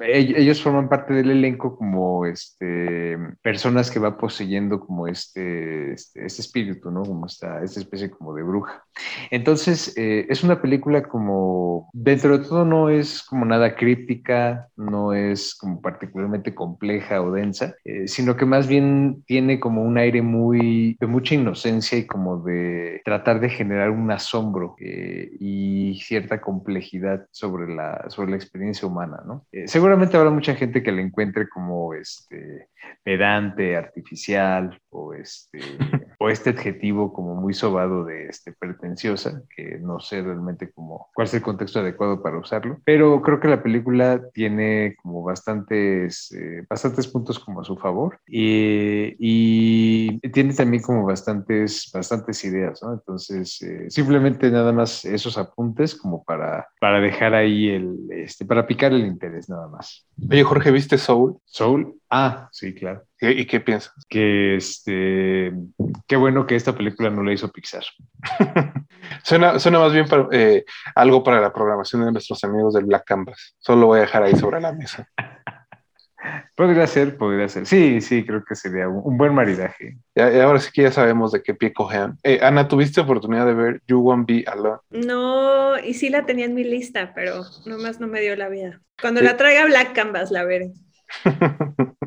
ellos forman parte del elenco como este, personas que va poseyendo como este, este, este espíritu, ¿no? Como esta, esta especie como de bruja. Entonces, eh, es una película como, dentro de todo no es como nada críptica, no es como particularmente compleja o densa, eh, sino que más bien tiene como un aire muy, de mucha inocencia y como de tratar de generar un asombro eh, y cierta complejidad sobre la, sobre la experiencia humana, ¿no? Seguramente habrá mucha gente que la encuentre como este pedante, artificial o este, o este adjetivo como muy sobado de este, pretenciosa, que no sé realmente cómo, cuál es el contexto adecuado para usarlo, pero creo que la película tiene como bastantes, eh, bastantes puntos como a su favor y, y, tiene también como bastantes, bastantes ideas, ¿no? Entonces, eh, simplemente nada más esos apuntes como para, para dejar ahí el, este, para picar el interés nada más. Oye, Jorge, ¿viste Soul? Soul, Ah, sí, claro. ¿Y, qué piensas? Que este, qué bueno que esta película no la hizo Pixar. [LAUGHS] suena, suena más bien para, eh, algo para la programación de nuestros amigos del Black Canvas. Solo voy a dejar ahí sobre la mesa. [LAUGHS] podría ser, podría ser. Sí, sí, creo que sería un, buen maridaje. Y ahora sí que ya sabemos de qué pie cojean. Eh, Ana, ¿tuviste oportunidad de ver You Won't Be Alone? No, y sí la tenía en mi lista, pero nomás no me dio la vida. Cuando la traiga Black Canvas la veré. [LAUGHS]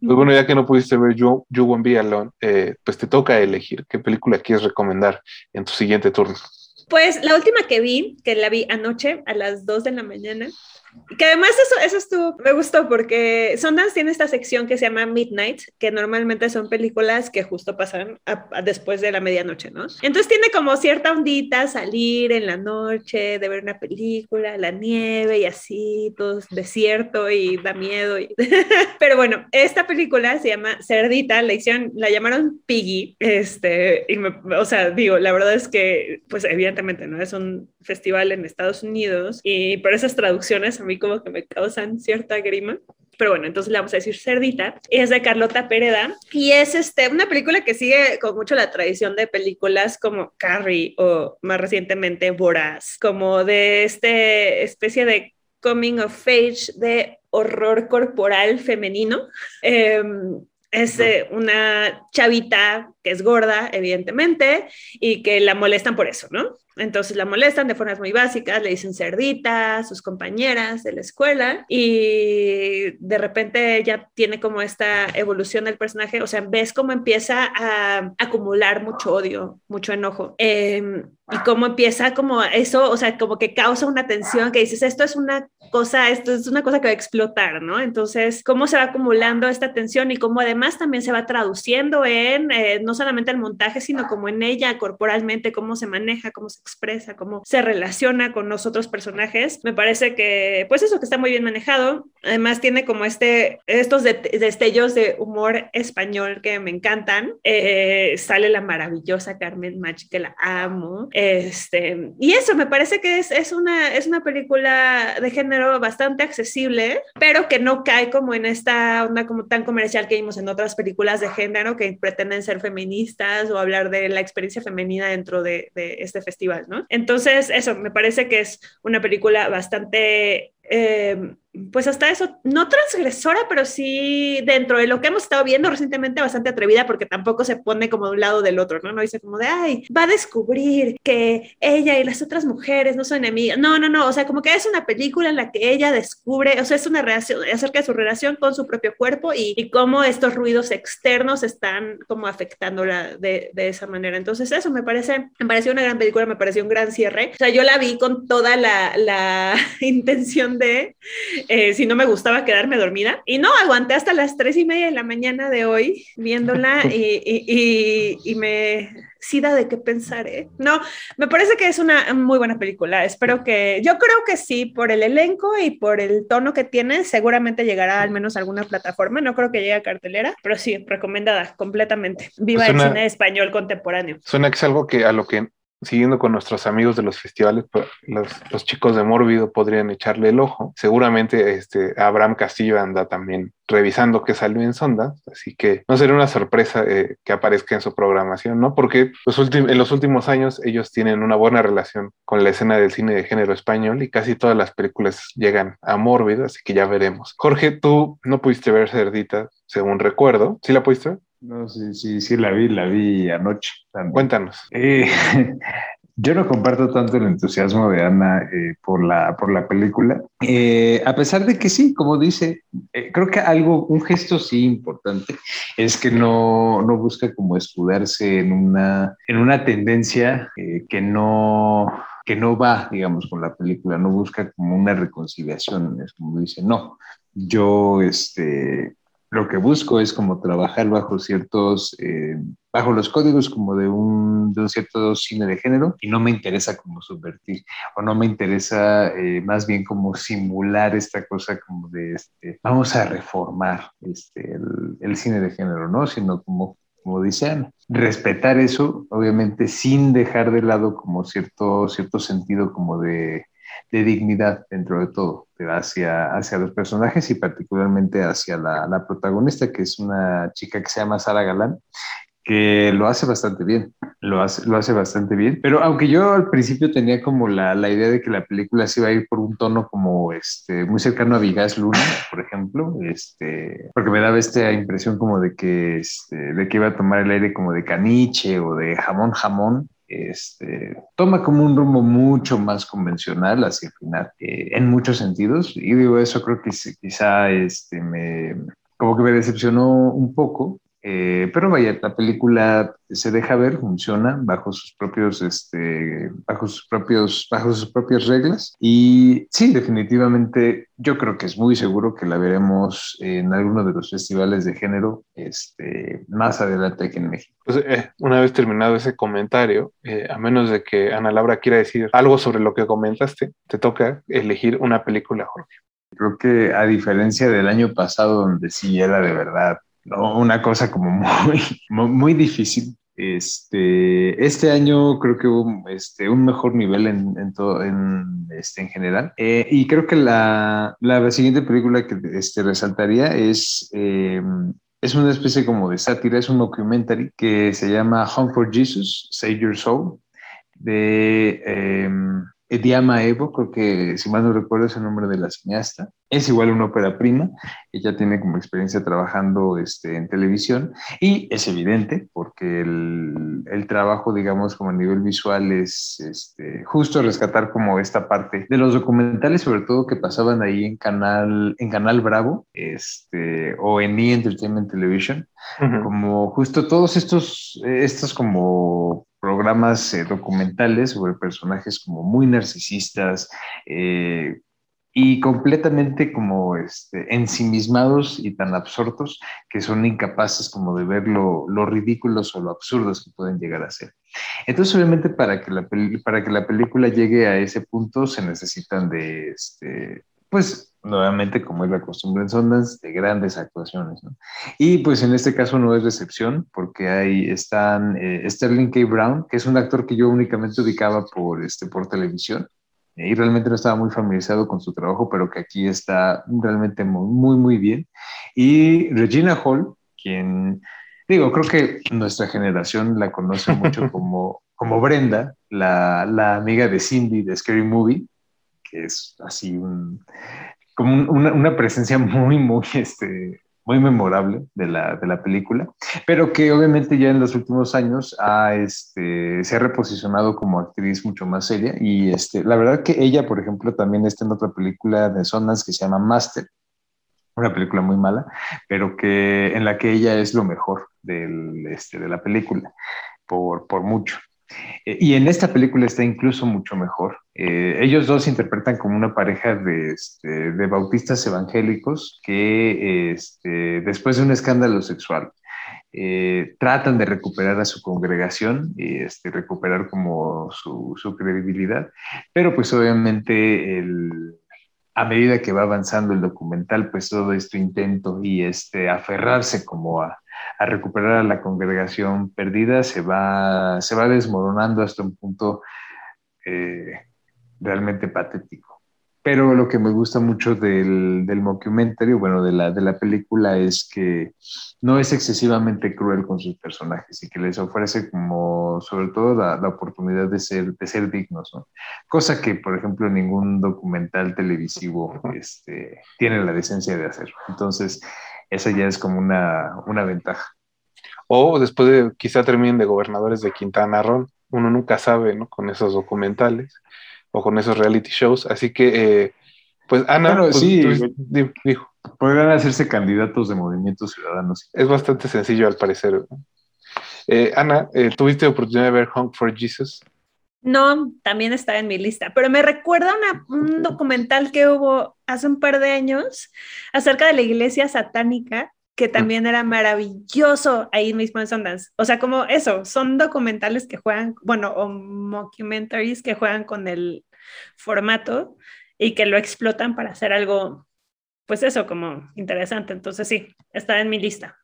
pues bueno, ya que no pudiste ver You, you Won't Be Alone, eh, pues te toca elegir qué película quieres recomendar en tu siguiente turno. Pues la última que vi, que la vi anoche a las 2 de la mañana, que además eso, eso estuvo, me gustó porque Sundance tiene esta sección que se llama Midnight, que normalmente son películas que justo pasan después de la medianoche, ¿no? Entonces tiene como cierta ondita salir en la noche, de ver una película, la nieve y así, todo desierto y da miedo. [LAUGHS] Pero bueno, esta película se llama Cerdita, la hicieron, la llamaron Piggy, este, y o sea, digo, la verdad es que, pues evidentemente, ¿no? Es un festival en Estados Unidos, y por esas traducciones a mí como que me causan cierta grima. Pero bueno, entonces le vamos a decir Cerdita. Es de Carlota Pereda y es este, una película que sigue con mucho la tradición de películas como Carrie o más recientemente Voraz, como de este especie de coming of age de horror corporal femenino. Em, es eh, una chavita que es gorda, evidentemente, y que la molestan por eso, ¿no? Entonces la molestan de formas muy básicas, le dicen cerdita sus compañeras de la escuela y de repente ella tiene como esta evolución del personaje, o sea, ves cómo empieza a acumular mucho odio, mucho enojo. Em, y cómo empieza como eso, o sea, como que causa una tensión que dices, esto es una cosa, esto es una cosa que va a explotar, ¿no? Entonces, cómo se va acumulando esta tensión y cómo además también se va traduciendo en eh, no solamente el montaje, sino como en ella corporalmente, cómo se maneja, cómo se expresa, cómo se relaciona con los otros personajes. Me parece que, pues eso que está muy bien manejado. Además tiene como este, estos destellos de humor español que me encantan. Eh, sale la maravillosa Carmen Mach, que la amo. Este, y eso, me parece que es, es, una, es una película de género bastante accesible, pero que no cae como en esta onda como tan comercial que vimos en otras películas de género que pretenden ser feministas o hablar de la experiencia femenina dentro de, de este festival. Entonces, eso, me parece que es una película bastante eh, pues hasta eso, no transgresora, pero sí dentro de lo que hemos estado viendo recientemente bastante atrevida porque tampoco se pone como de un lado del otro, ¿no? No dice como de, ay, va a descubrir que ella y las otras mujeres no son enemigas. No, no, no, o sea, como que es una película en la que ella descubre, o sea, es una relación acerca de su relación con su propio cuerpo y, y cómo estos ruidos externos están como afectándola de, de, esa manera. Entonces eso me parece, me pareció una gran película, me pareció un gran cierre. O sea, yo la vi con toda la, la [LAUGHS] intención de eh, si no me gustaba quedarme dormida. Y no, aguanté hasta las tres y media de la mañana de hoy viéndola [LAUGHS] y, y, y, me sí da de qué pensar, ¿eh? No, me parece que es una muy buena película. Espero que, yo creo que sí, por el elenco y por el tono que tiene, seguramente llegará al menos a alguna plataforma. No creo que llegue a cartelera, pero sí, recomendada completamente. Viva el cine español contemporáneo. Suena que es algo que a lo que siguiendo con nuestros amigos de los festivales, pues, los, chicos de Mórbido podrían echarle el ojo. Seguramente este, Abraham Castillo anda también revisando qué salió en Sonda, así que no sería una sorpresa eh, que aparezca en su programación, ¿no? Porque los en los últimos años ellos tienen una buena relación con la escena del cine de género español y casi todas las películas llegan a Mórbido, así que ya veremos. Jorge, tú no pudiste ver Cerdita, según recuerdo. ¿Sí la pudiste ver? No, sí, sí, sí, la vi, la vi anoche. Cuéntanos. Eh, [LAUGHS] yo no comparto tanto el entusiasmo de Ana eh, por, la, por la película, eh, a pesar de que sí, como dice, creo que algo, un gesto sí importante es que no, no busca como escudarse en una, en una tendencia que no que no va, digamos, con la película, no busca como una reconciliación, es como dice, no, yo, este, lo que busco es como trabajar bajo ciertos, eh, bajo los códigos como de un, de un, cierto cine de género y no me interesa como subvertir o no me interesa eh, más bien como simular esta cosa como de, este, vamos a reformar este, el, el cine de género, ¿no? Sino como como dicen, respetar eso, obviamente sin dejar de lado como cierto, cierto sentido como de, de dignidad dentro de todo, hacia, hacia los personajes y particularmente hacia la, la, protagonista, que es una chica que se llama Sara Galán, que lo hace bastante bien, lo hace, lo hace bastante bien, pero aunque yo al principio tenía como la, la idea de que la película se iba a ir por un tono como este, muy cercano a Vigas Luna, por ejemplo, este, porque me daba esta impresión como de que, este, de que iba a tomar el aire como de caniche o de jamón jamón, este, toma como un rumbo mucho más convencional hacia el final, eh, en muchos sentidos. Y digo, eso creo que quizá este, me, como que me decepcionó un poco, eh, pero vaya, la película se deja ver, funciona bajo sus propios, este, bajo sus propios, bajo sus propias reglas. Y sí, definitivamente, yo creo que es muy seguro que la veremos en alguno de los festivales de género, este, más adelante aquí en México. Pues, eh, una vez terminado ese comentario, eh, a menos de que Ana Laura quiera decir algo sobre lo que comentaste, te toca elegir una película, Jorge. Creo que a diferencia del año pasado, donde sí era de verdad ¿no? Una cosa como [LAUGHS] muy, muy difícil. Este, este año creo que hubo este, un mejor nivel en, en todo, en, este, en general. Eh, y creo que la, la, siguiente película que este, resaltaría es, eh, es una especie como de sátira, es un documentary que se llama Home for Jesus, Save Your Soul, de... Eh, Ediama Evo, creo que si mal no recuerdo es el nombre de la cineasta. Es igual una ópera prima, ella tiene como experiencia trabajando este, en televisión y es evidente porque el, el trabajo, digamos, como a nivel visual es este, justo rescatar como esta parte de los documentales, sobre todo que pasaban ahí en Canal, en canal Bravo este, o en E! Entertainment Television, como justo todos estos, estos como programas eh, documentales sobre personajes como muy narcisistas eh, y completamente como este, ensimismados y tan absortos que son incapaces como de ver lo, lo, ridículos o lo absurdos que pueden llegar a ser. Entonces, obviamente, para que la, para que la película llegue a ese punto se necesitan de, este, pues, nuevamente, como es la costumbre en Sundance, de grandes actuaciones. ¿no? Y pues en este caso no es decepción, porque ahí están eh, Sterling K. Brown, que es un actor que yo únicamente ubicaba por, este, por televisión, y realmente no estaba muy familiarizado con su trabajo, pero que aquí está realmente muy, muy, muy bien. Y Regina Hall, quien, digo, creo que nuestra generación la conoce mucho [LAUGHS] como, como Brenda, la, la amiga de Cindy de Scary Movie, que es así un, como una, una, presencia muy, muy, este, muy memorable de la, de la, película, pero que obviamente ya en los últimos años ha, este, se ha reposicionado como actriz mucho más seria y este, la verdad que ella, por ejemplo, también está en otra película de Zonas que se llama Master, una película muy mala, pero que en la que ella es lo mejor del, este, de la película, por, por mucho. Eh, y en esta película está incluso mucho mejor. Eh, ellos dos interpretan como una pareja de, este, de bautistas evangélicos que este, después de un escándalo sexual eh, tratan de recuperar a su congregación y este, recuperar como su, su credibilidad, pero pues obviamente el, a medida que va avanzando el documental, pues todo este intento y este aferrarse como a, a recuperar a la congregación perdida, se va, se va desmoronando hasta un punto eh, realmente patético. Pero lo que me gusta mucho del, del bueno, de la, de la película, es que no es excesivamente cruel con sus personajes y que les ofrece como, sobre todo, la, la oportunidad de ser, de ser dignos, ¿no? Cosa que, por ejemplo, ningún documental televisivo este, tiene la decencia de hacer. Entonces, esa ya es como una, una ventaja. O después de quizá terminen de gobernadores de Quintana Roo, uno nunca sabe, ¿no? Con esos documentales o con esos reality shows. Así que, eh, pues Ana, Bueno, pues, sí. tú- Podrán hacerse candidatos de movimientos ciudadanos. es bastante sencillo al parecer. Eh, Ana, eh, ¿tuviste oportunidad de ver Honk for Jesus? No, también está en mi lista, pero me recuerda una- un documental que hubo hace un par de años acerca de la iglesia satánica, que también era maravilloso ahí mismo en Sundance. O sea, como eso, son documentales que juegan, bueno, o mockumentaries que juegan con el formato y que lo explotan para hacer algo, pues eso, como interesante. Entonces sí, está en mi lista.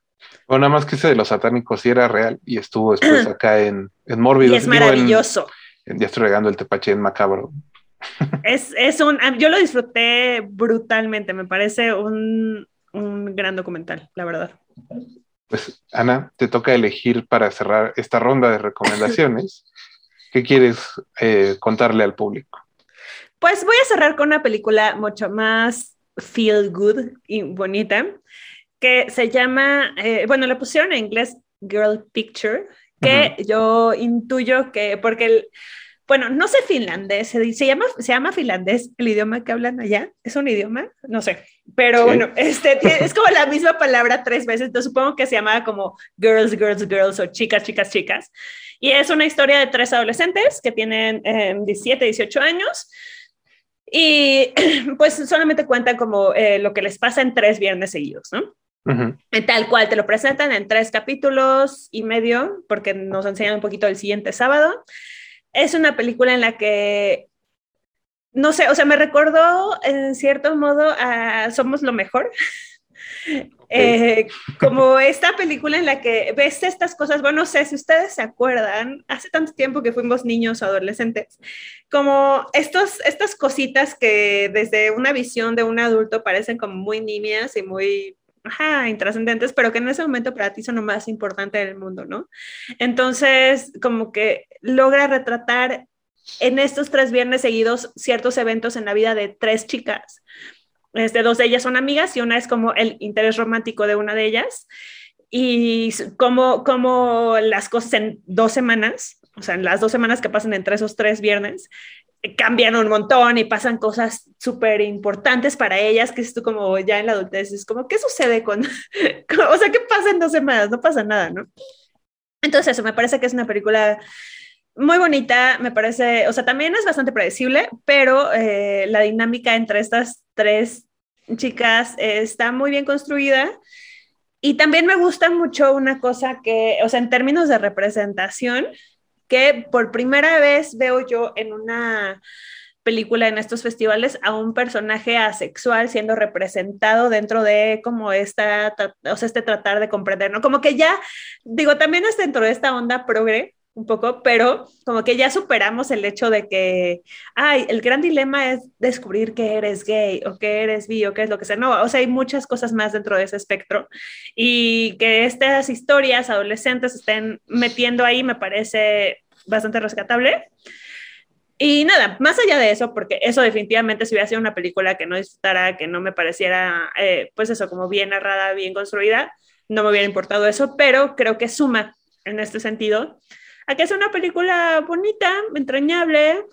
O nada más que ese de los satánicos sí era real y estuvo después [CLEARS THROAT] acá en, en Mórbido. Y es maravilloso. Ya estoy regando el tepache en macabro. Es, es un, yo lo disfruté brutalmente, me parece un, un gran documental, la verdad. Pues Ana, te toca elegir para cerrar esta ronda de recomendaciones. [LAUGHS] ¿Qué quieres eh, contarle al público? Pues voy a cerrar con una película mucho más feel good y bonita, que se llama, eh, bueno, le pusieron en inglés Girl Picture, que yo intuyo que, porque el, bueno, no sé finlandés, se, se llama, se llama finlandés el idioma que hablan allá, ¿es un idioma? No sé, pero Sí. bueno, este, es como la misma palabra tres veces, entonces supongo que se llamaba como Girls, Girls, Girls o Chicas, Chicas, Chicas. Y es una historia de tres adolescentes que tienen eh, 17, 18 años. Y [CLEARS THROAT] pues solamente cuentan como eh, lo que les pasa en tres viernes seguidos, ¿no? En Tal cual, te lo presentan en tres capítulos y medio, porque nos enseñan un poquito el siguiente sábado. Es una película en la que, no sé, o sea, me recordó en cierto modo a Somos lo Mejor. Eh, como esta película en la que ves estas cosas, bueno, no sé si ustedes se acuerdan, hace tanto tiempo que fuimos niños o adolescentes, como estos, estas cositas que desde una visión de un adulto parecen como muy niñas y muy ajá, intrascendentes, pero que en ese momento para ti son lo más importante del mundo, ¿no? Entonces, como que logra retratar en estos tres viernes seguidos ciertos eventos en la vida de tres chicas. Este, dos de ellas son amigas y una es como el interés romántico de una de ellas. Y como, como las cosas en dos semanas, o sea, en las dos semanas que pasan entre esos tres viernes, cambian un montón y pasan cosas súper importantes para ellas, que es tú como ya en la adultez, es como, ¿qué sucede [LAUGHS] con, o sea, qué pasa en dos semanas? No pasa nada, ¿no? Entonces eso, me parece que es una película muy bonita, me parece, o sea, también es bastante predecible, pero eh, la dinámica entre estas tres chicas está muy bien construida. Y también me gusta mucho una cosa que, o sea, en términos de representación, que por primera vez veo yo en una película en estos festivales a un personaje asexual siendo representado dentro de como esta, o sea, este tratar de comprender, ¿no? Como que ya, digo, también es dentro de esta onda progre un poco, pero como que ya superamos el hecho de que, ay, el gran dilema es descubrir que eres gay o que eres bi o que es lo que sea. No, o sea, hay muchas cosas más dentro de ese espectro y que estas historias adolescentes estén metiendo ahí me parece bastante rescatable. Y nada, más allá de eso, porque eso definitivamente si hubiera sido una película que no disfrutara, que no me pareciera, eh, pues eso, como bien narrada, bien construida, no me hubiera importado eso, pero creo que suma en este sentido a que es una película bonita, entrañable,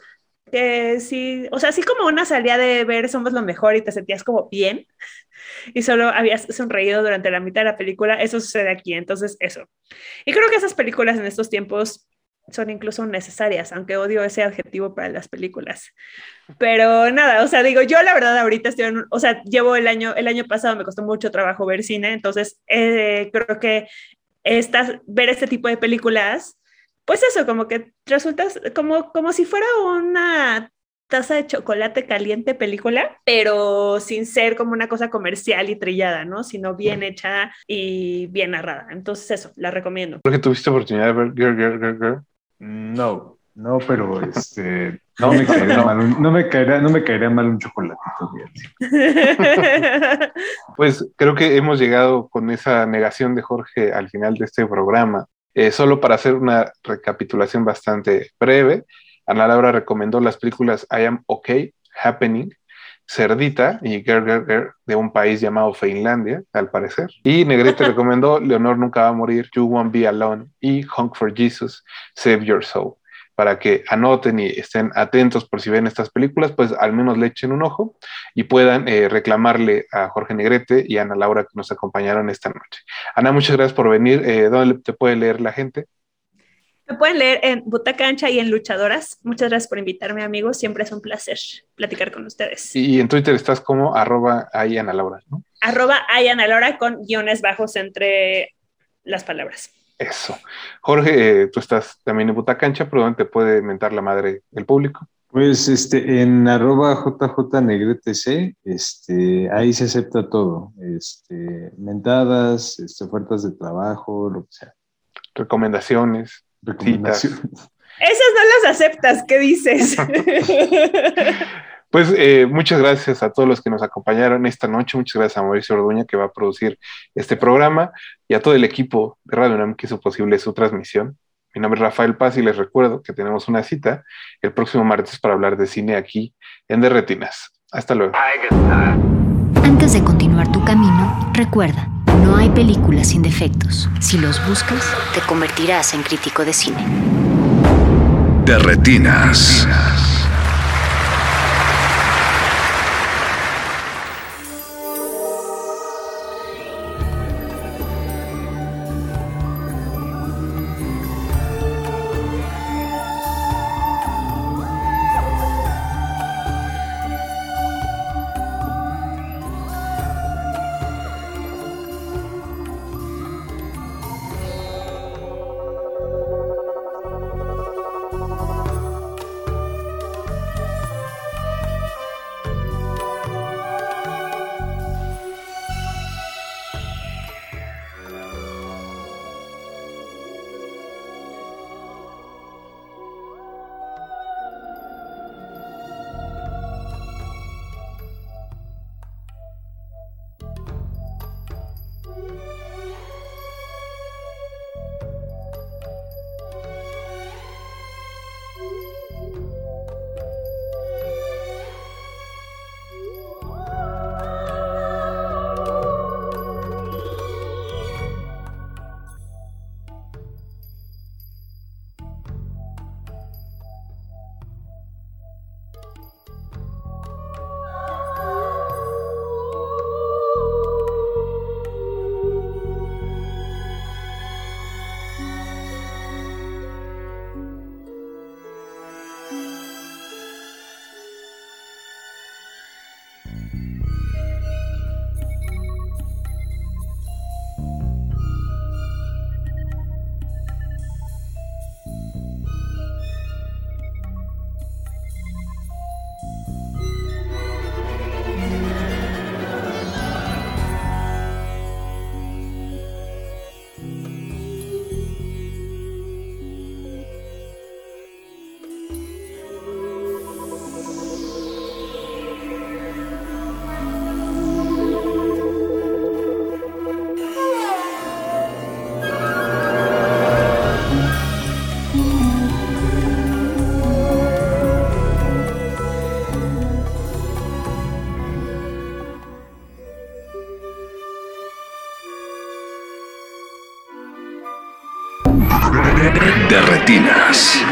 que sí, o sea, así como una salía de ver Somos lo mejor y te sentías como bien [LAUGHS] y solo habías sonreído durante la mitad de la película, eso sucede aquí, entonces eso. Y creo que esas películas en estos tiempos son incluso necesarias, aunque odio ese adjetivo para las películas. Pero nada, o sea, digo, yo la verdad ahorita estoy en, o sea, llevo el año, el año pasado me costó mucho trabajo ver cine, entonces eh, creo que estas, ver este tipo de películas, pues eso, como que resulta como, como si fuera una taza de chocolate caliente película, pero sin ser como una cosa comercial y trillada, ¿no? Sino bien hecha y bien narrada. Entonces eso, la recomiendo. Porque tuviste oportunidad de ver Girl, Girl, Girl, Girl. No, no, pero este, [LAUGHS] no me caería mal, un- no me caería, no me caería mal un chocolatito. [LAUGHS] Pues creo que hemos llegado con esa negación de Jorge al final de este programa. Eh, solo para hacer una recapitulación bastante breve, Ana Laura recomendó las películas I Am Okay, Happening, Cerdita y Girl de un país llamado Finlandia, al parecer. Y Negrete [LAUGHS] recomendó Leonor Nunca Va a Morir, You Won't Be Alone y Honk for Jesus, Save Your Soul. Para que anoten y estén atentos por si ven estas películas, pues al menos le echen un ojo y puedan eh, reclamarle a Jorge Negrete y a Ana Laura que nos acompañaron esta noche. Ana, muchas gracias por venir. Eh, ¿Dónde te puede leer la gente? Me pueden leer en Butaca Ancha y en Luchadoras. Muchas gracias por invitarme, amigos. Siempre es un placer platicar con ustedes. Y en Twitter estás como arroba Laura, ¿no? Arroba Ayana Laura con guiones bajos entre las palabras. Eso. Jorge, eh, tú estás también en Butacancha, pero ¿dónde te puede mentar la madre el público? Pues este, en arroba JJNegretC, este, ahí se acepta todo. Este, mentadas, este, ofertas de trabajo, lo que sea. Recomendaciones. Recomendaciones. Esas no las aceptas, ¿qué dices? [LAUGHS] Pues eh, muchas gracias a todos los que nos acompañaron esta noche. Muchas gracias a Mauricio Orduña que va a producir este programa y a todo el equipo de Radio UNAM que hizo posible su transmisión. Mi nombre es Rafael Paz y les recuerdo que tenemos una cita el próximo martes para hablar de cine aquí en De Retinas. Hasta luego. Antes de continuar tu camino, recuerda, no hay películas sin defectos. Si los buscas, te convertirás en crítico de cine. De Retinas. De Retinas.